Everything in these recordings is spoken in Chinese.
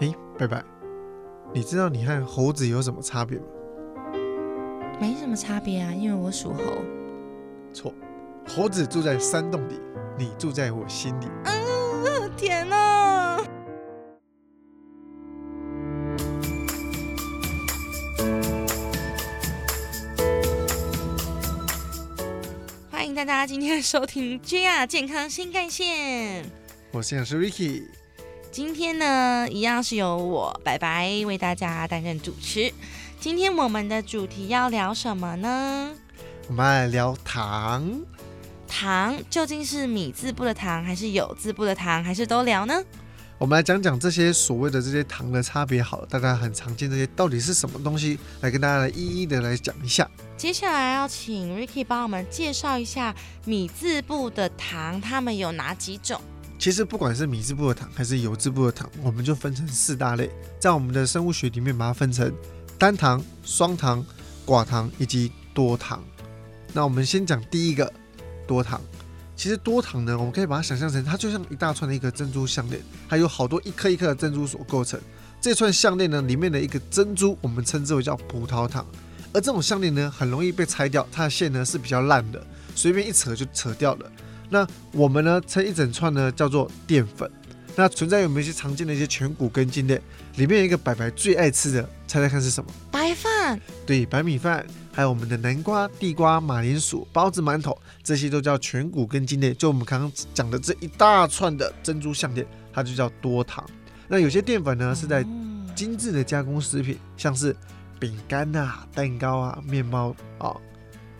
哎，拜拜，你知道你和猴子有什么差别吗？没什么差别啊，因为我属猴。错，猴子住在山洞里，你住在我心里。嗯，甜啊！欢迎大家今天收听 JR 健康新干线。我是是 Ricky。今天呢，一样是由我白白为大家担任主持。今天我们的主题要聊什么呢？我们来聊糖。糖究竟是米字部的糖，还是有字部的糖，还是都聊呢？我们来讲讲这些所谓的这些糖的差别。好了，大家很常见这些到底是什么东西？来跟大家来一一的来讲一下。接下来要请 Ricky 帮我们介绍一下米字部的糖，它们有哪几种？其实不管是米字部的糖还是油字部的糖，我们就分成四大类，在我们的生物学里面把它分成单糖、双糖、寡糖以及多糖。那我们先讲第一个多糖。其实多糖呢，我们可以把它想象成它就像一大串的一个珍珠项链，它有好多一颗一颗的珍珠所构成。这串项链呢里面的一个珍珠，我们称之为叫葡萄糖。而这种项链呢很容易被拆掉，它的线呢是比较烂的，随便一扯就扯掉了。那我们呢称一整串呢叫做淀粉。那存在有没有一些常见的一些全谷根茎类？里面有一个白白最爱吃的，猜猜看是什么？白饭。对，白米饭。还有我们的南瓜、地瓜、马铃薯、包子、馒头，这些都叫全谷根茎类。就我们刚刚讲的这一大串的珍珠项链，它就叫多糖。那有些淀粉呢是在精致的加工食品，像是饼干啊、蛋糕啊、面包啊。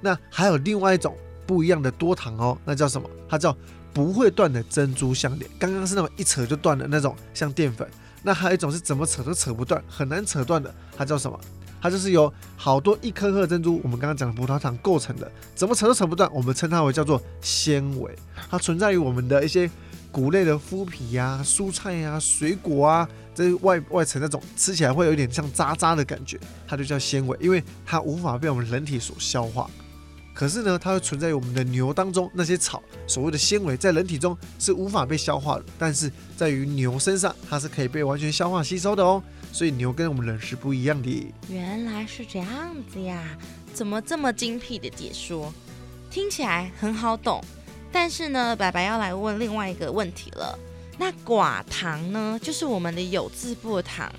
那还有另外一种不一样的多糖哦，那叫什么？它叫不会断的珍珠项链。刚刚是那种一扯就断的那种，像淀粉。那还有一种是怎么扯都扯不断，很难扯断的，它叫什么？它就是由好多一颗颗珍珠，我们刚刚讲的葡萄糖构成的，怎么扯都扯不断，我们称它为叫做纤维。它存在于我们的一些谷类的麸皮呀、蔬菜呀、水果啊，这外外层那种吃起来会有点像渣渣的感觉，它就叫纤维，因为它无法被我们人体所消化。可是呢，它会存在于我们的牛当中，那些草所谓的纤维在人体中是无法被消化的，但是在于牛身上，它是可以被完全消化吸收的哦。所以牛跟我们人是不一样的。原来是这样子呀，怎么这么精辟的解说？听起来很好懂。但是呢，白白要来问另外一个问题了。那寡糖呢，就是我们的有字部的糖。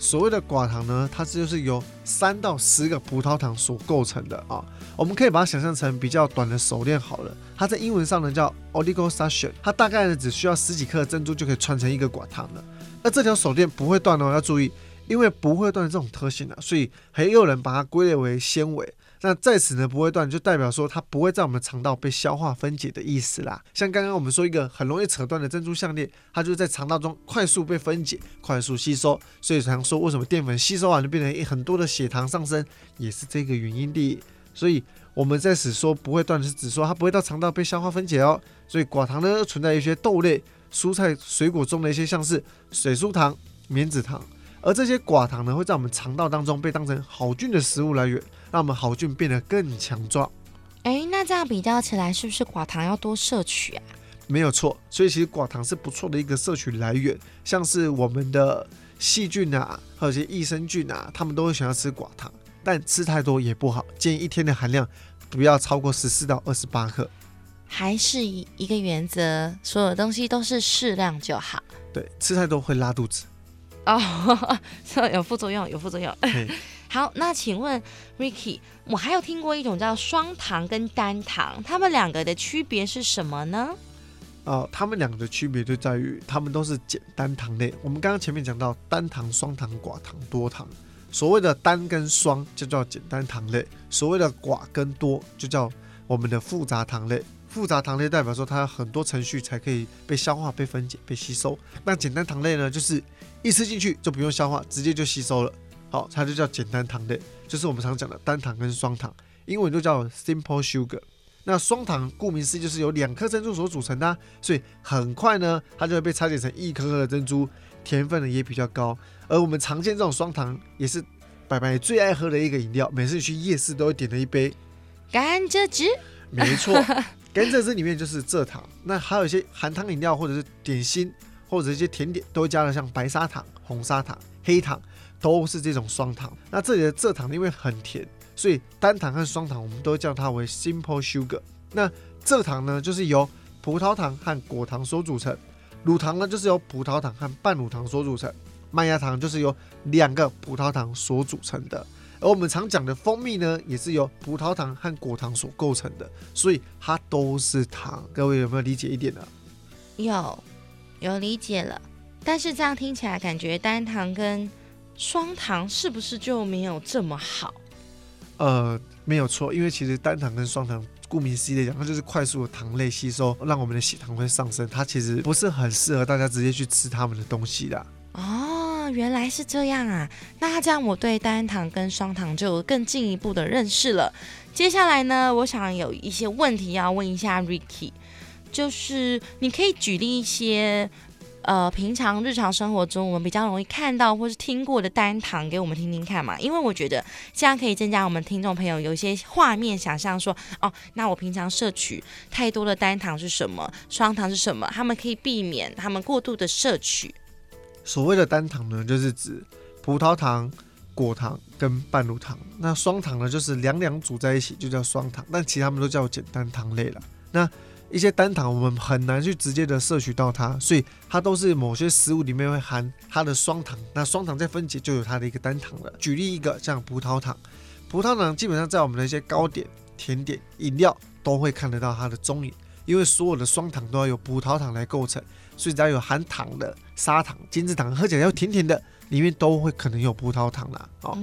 所谓的寡糖呢，它就是由三到十个葡萄糖所构成的啊。我们可以把它想象成比较短的手链好了。它在英文上呢叫 oligo s a s h i o n 它大概呢只需要十几颗珍珠就可以串成一个寡糖了。那这条手链不会断哦，要注意，因为不会断的这种特性啊，所以很有人把它归类为纤维。那在此呢，不会断就代表说它不会在我们肠道被消化分解的意思啦。像刚刚我们说一个很容易扯断的珍珠项链，它就是在肠道中快速被分解、快速吸收，所以常说为什么淀粉吸收完就变成很多的血糖上升，也是这个原因的。所以我们在此说不会断是指说它不会到肠道被消化分解哦。所以寡糖呢存在一些豆类。蔬菜、水果中的一些，像是水苏糖、棉子糖，而这些寡糖呢，会在我们肠道当中被当成好菌的食物来源，让我们好菌变得更强壮。哎，那这样比较起来，是不是寡糖要多摄取啊？没有错，所以其实寡糖是不错的一个摄取来源，像是我们的细菌啊，还有一些益生菌啊，他们都会想要吃寡糖，但吃太多也不好，建议一天的含量不要超过十四到二十八克。还是一一个原则，所有东西都是适量就好。对，吃太多会拉肚子。哦，有副作用，有副作用。好，那请问 Ricky，我还有听过一种叫双糖跟单糖，它们两个的区别是什么呢？哦，它们两个的区别就在于，它们都是简单糖类。我们刚刚前面讲到单糖、双糖、寡糖、多糖。所谓的单跟双就叫简单糖类，所谓的寡跟多就叫我们的复杂糖类。复杂糖类代表说它很多程序才可以被消化、被分解、被吸收。那简单糖类呢，就是一吃进去就不用消化，直接就吸收了。好，它就叫简单糖类，就是我们常讲的单糖跟双糖，英文就叫 simple sugar。那双糖顾名思义就是由两颗珍珠所组成的，所以很快呢，它就会被拆解成一颗颗的珍珠，甜分呢也比较高。而我们常见这种双糖，也是白白最爱喝的一个饮料，每次去夜市都会点的一杯甘蔗汁。没错。甘蔗汁里面就是蔗糖，那还有一些含糖饮料或者是点心，或者一些甜点都会加了像白砂糖、红砂糖、黑糖，都是这种双糖。那这里的蔗糖因为很甜，所以单糖和双糖我们都叫它为 simple sugar。那蔗糖呢，就是由葡萄糖和果糖所组成；乳糖呢，就是由葡萄糖和半乳糖所组成；麦芽糖就是由两个葡萄糖所组成的。而我们常讲的蜂蜜呢，也是由葡萄糖和果糖所构成的，所以它都是糖。各位有没有理解一点呢？有，有理解了。但是这样听起来，感觉单糖跟双糖是不是就没有这么好？呃，没有错，因为其实单糖跟双糖，顾名思义来讲，它就是快速的糖类吸收，让我们的血糖会上升。它其实不是很适合大家直接去吃它们的东西的。原来是这样啊！那这样我对单糖跟双糖就有更进一步的认识了。接下来呢，我想有一些问题要问一下 Ricky，就是你可以举例一些呃平常日常生活中我们比较容易看到或是听过的单糖给我们听听看嘛？因为我觉得这样可以增加我们听众朋友有一些画面想象，说哦，那我平常摄取太多的单糖是什么，双糖是什么，他们可以避免他们过度的摄取。所谓的单糖呢，就是指葡萄糖、果糖跟半乳糖。那双糖呢，就是两两组在一起就叫双糖，但其他们都叫简单糖类了。那一些单糖我们很难去直接的摄取到它，所以它都是某些食物里面会含它的双糖。那双糖再分解就有它的一个单糖了。举例一个，像葡萄糖，葡萄糖基本上在我们的一些糕点、甜点、饮料都会看得到它的踪影，因为所有的双糖都要由葡萄糖来构成。所以只要有含糖的砂糖、精制糖，喝起来要甜甜的，里面都会可能有葡萄糖啦。哦，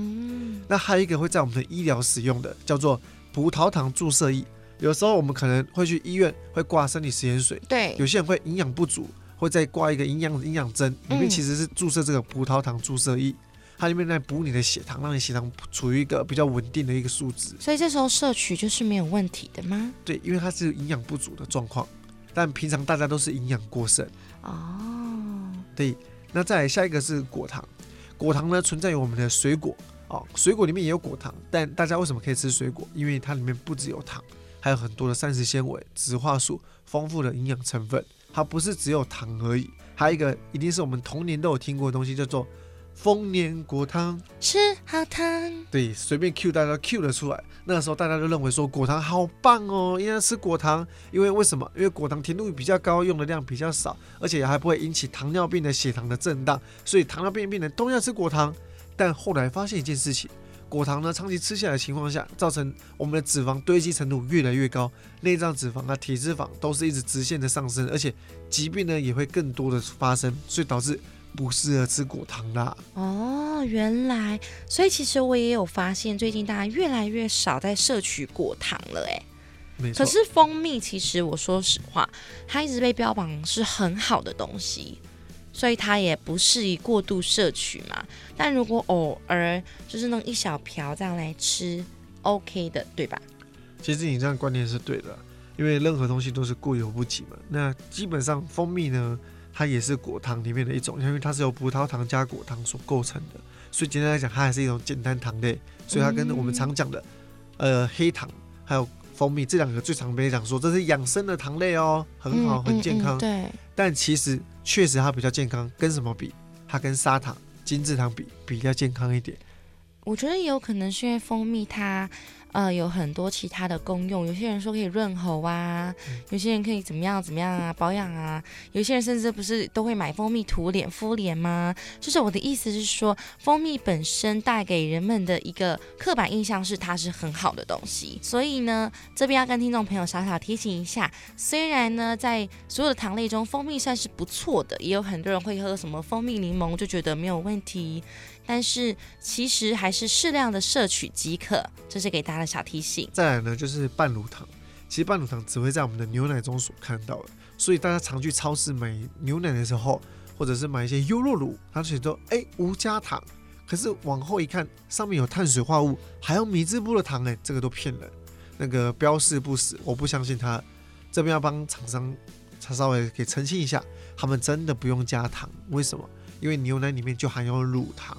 那还有一个会在我们的医疗使用的，叫做葡萄糖注射液。有时候我们可能会去医院会挂生理食盐水，对，有些人会营养不足，会再挂一个营养营养针，里面其实是注射这个葡萄糖注射液，它里面在补你的血糖，让你血糖处于一个比较稳定的一个数值。所以这时候摄取就是没有问题的吗？对，因为它是营养不足的状况，但平常大家都是营养过剩。哦，对，那再来下一个是果糖，果糖呢存在于我们的水果哦，水果里面也有果糖，但大家为什么可以吃水果？因为它里面不只有糖，还有很多的膳食纤维、植化素，丰富的营养成分，它不是只有糖而已，还有一个一定是我们童年都有听过的东西，叫做。丰年果糖吃好糖，对，随便 Q 大家 Q 了出来。那个时候大家都认为说果糖好棒哦，应该吃果糖，因为为什么？因为果糖甜度比较高，用的量比较少，而且还不会引起糖尿病的血糖的震荡，所以糖尿病病人都要吃果糖。但后来发现一件事情，果糖呢长期吃下来的情况下，造成我们的脂肪堆积程度越来越高，内脏脂肪啊、体脂肪都是一直直线的上升，而且疾病呢也会更多的发生，所以导致。不适合吃果糖啦。哦，原来，所以其实我也有发现，最近大家越来越少在摄取果糖了，哎，没错。可是蜂蜜，其实我说实话，它一直被标榜是很好的东西，所以它也不适宜过度摄取嘛。但如果偶尔就是弄一小瓢这样来吃，OK 的，对吧？其实你这样观念是对的，因为任何东西都是过犹不及嘛。那基本上蜂蜜呢？它也是果糖里面的一种，因为它是由葡萄糖加果糖所构成的，所以简单来讲，它还是一种简单糖类。所以它跟我们常讲的，呃，黑糖还有蜂蜜这两个最常被讲说这是养生的糖类哦，很好，很健康。对。但其实确实它比较健康，跟什么比？它跟砂糖、精制糖比比较健康一点。我觉得也有可能是因为蜂蜜它。呃，有很多其他的功用。有些人说可以润喉啊，有些人可以怎么样怎么样啊，保养啊。有些人甚至不是都会买蜂蜜涂脸敷脸吗？就是我的意思是说，蜂蜜本身带给人们的一个刻板印象是它是很好的东西。所以呢，这边要跟听众朋友小小提醒一下，虽然呢，在所有的糖类中，蜂蜜算是不错的，也有很多人会喝什么蜂蜜柠檬就觉得没有问题。但是其实还是适量的摄取即可，这是给大家小提醒。再来呢，就是半乳糖。其实半乳糖只会在我们的牛奶中所看到的，所以大家常去超市买牛奶的时候，或者是买一些优酪乳，它写说哎无加糖，可是往后一看，上面有碳水化合物，还有米字部的糖，哎，这个都骗人，那个标示不实，我不相信它。这边要帮厂商，他稍微给澄清一下，他们真的不用加糖，为什么？因为牛奶里面就含有乳糖。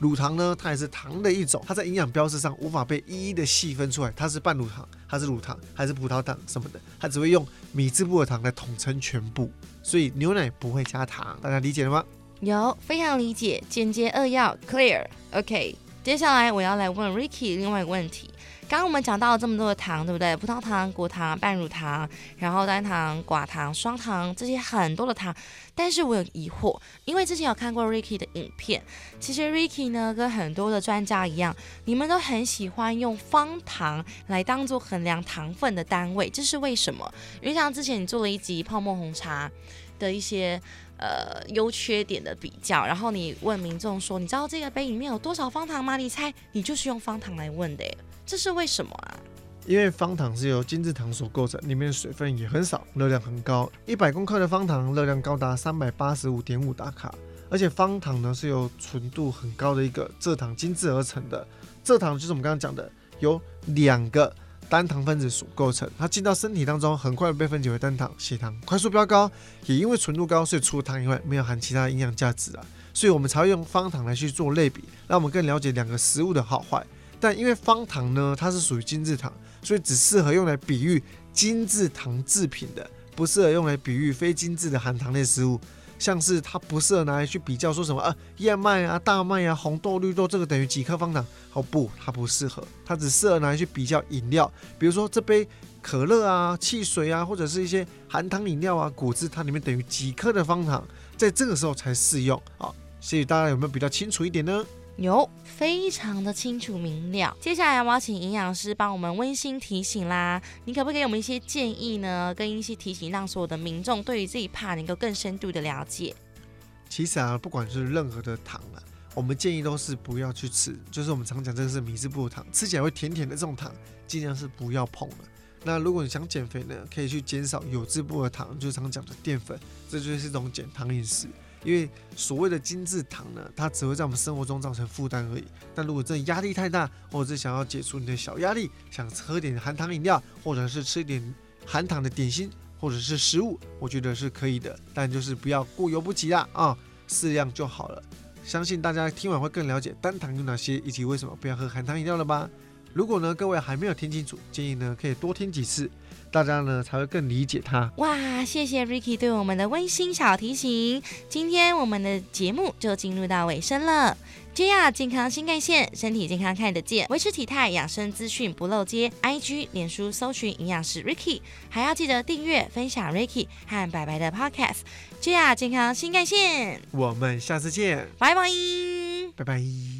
乳糖呢，它也是糖的一种，它在营养标识上无法被一一的细分出来，它是半乳糖，它是乳糖，还是葡萄糖什么的，它只会用米字部的糖来统称全部。所以牛奶不会加糖，大家理解了吗？有，非常理解，简洁扼要，clear。OK，接下来我要来问 Ricky 另外一个问题。刚刚我们讲到了这么多的糖，对不对？葡萄糖、果糖、半乳糖，然后单糖、寡糖、双糖，这些很多的糖。但是我有疑惑，因为之前有看过 Ricky 的影片，其实 Ricky 呢跟很多的专家一样，你们都很喜欢用方糖来当做衡量糖分的单位，这是为什么？因为像之前你做了一集泡沫红茶的一些呃优缺点的比较，然后你问民众说，你知道这个杯里面有多少方糖吗？你猜，你就是用方糖来问的。这是为什么啊？因为方糖是由精制糖所构成，里面的水分也很少，热量很高。一百公克的方糖热量高达三百八十五点五大卡，而且方糖呢是由纯度很高的一个蔗糖精制而成的。蔗糖就是我们刚刚讲的，由两个单糖分子所构成，它进到身体当中，很快被分解为单糖，血糖快速飙高。也因为纯度高，所以除了糖以外，没有含其他营养价值啊，所以我们才会用方糖来去做类比，让我们更了解两个食物的好坏。但因为方糖呢，它是属于精制糖，所以只适合用来比喻精制糖制品的，不适合用来比喻非精制的含糖类食物。像是它不适合拿来去比较，说什么呃燕麦啊、大麦啊、红豆、绿豆，这个等于几克方糖？哦不，它不适合，它只适合拿来去比较饮料，比如说这杯可乐啊、汽水啊，或者是一些含糖饮料啊、果汁，它里面等于几克的方糖，在这个时候才适用啊。所以大家有没有比较清楚一点呢？有，非常的清楚明了。接下来我要请营养师帮我们温馨提醒啦，你可不可以给我们一些建议呢？跟一些提醒，让所有的民众对于这一趴能够更深度的了解。其实啊，不管是任何的糖啊，我们建议都是不要去吃。就是我们常讲这个是米字部的糖，吃起来会甜甜的这种糖，尽量是不要碰的。那如果你想减肥呢，可以去减少有字部的糖，就是常讲的淀粉，这就是一种减糖饮食。因为所谓的精制糖呢，它只会在我们生活中造成负担而已。但如果真的压力太大，或者是想要解除你的小压力，想喝点含糖饮料，或者是吃一点含糖的点心，或者是食物，我觉得是可以的。但就是不要过犹不及啦啊，适量就好了。相信大家听完会更了解单糖有哪些，以及为什么不要喝含糖饮料了吧？如果呢各位还没有听清楚，建议呢可以多听几次。大家呢才会更理解它。哇，谢谢 Ricky 对我们的温馨小提醒。今天我们的节目就进入到尾声了。JR 健康新干线，身体健康看得见，维持体态养生资讯不漏接。IG 脸书搜寻营养师 Ricky，还要记得订阅分享 Ricky 和白白的 Podcast。JR 健康新干线，我们下次见，拜拜，拜拜。